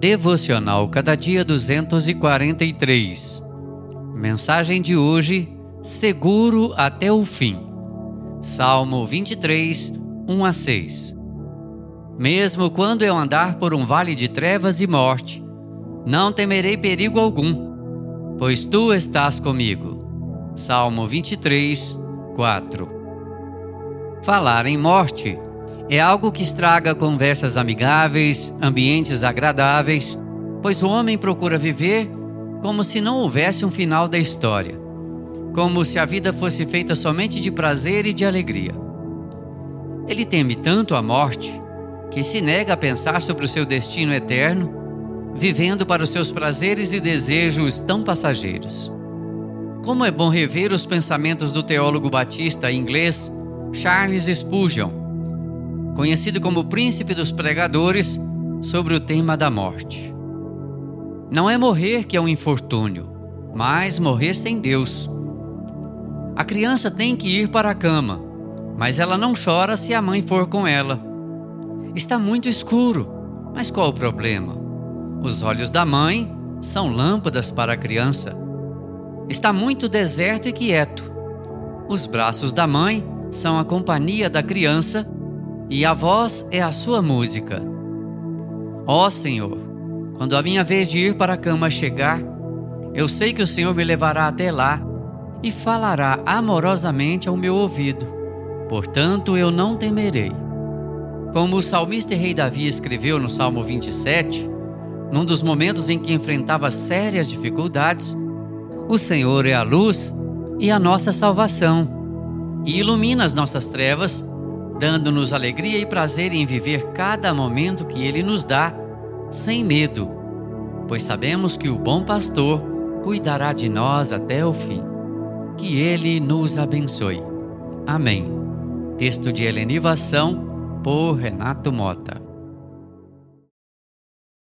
Devocional Cada Dia 243. Mensagem de hoje: Seguro até o fim. Salmo 23, 1 a 6. Mesmo quando eu andar por um vale de trevas e morte, não temerei perigo algum, pois tu estás comigo. Salmo 23, 4. Falar em morte é algo que estraga conversas amigáveis, ambientes agradáveis, pois o homem procura viver como se não houvesse um final da história, como se a vida fosse feita somente de prazer e de alegria. Ele teme tanto a morte que se nega a pensar sobre o seu destino eterno, vivendo para os seus prazeres e desejos tão passageiros. Como é bom rever os pensamentos do teólogo batista inglês Charles Spurgeon, conhecido como príncipe dos pregadores, sobre o tema da morte. Não é morrer que é um infortúnio, mas morrer sem Deus. A criança tem que ir para a cama, mas ela não chora se a mãe for com ela. Está muito escuro, mas qual o problema? Os olhos da mãe são lâmpadas para a criança. Está muito deserto e quieto. Os braços da mãe são a companhia da criança e a voz é a sua música. Ó Senhor, quando a minha vez de ir para a cama chegar, eu sei que o Senhor me levará até lá e falará amorosamente ao meu ouvido. Portanto, eu não temerei. Como o salmista rei Davi escreveu no Salmo 27, num dos momentos em que enfrentava sérias dificuldades, o Senhor é a luz e a nossa salvação, e ilumina as nossas trevas dando-nos alegria e prazer em viver cada momento que Ele nos dá, sem medo, pois sabemos que o bom pastor cuidará de nós até o fim. Que Ele nos abençoe. Amém. Texto de Helenivação por Renato Mota.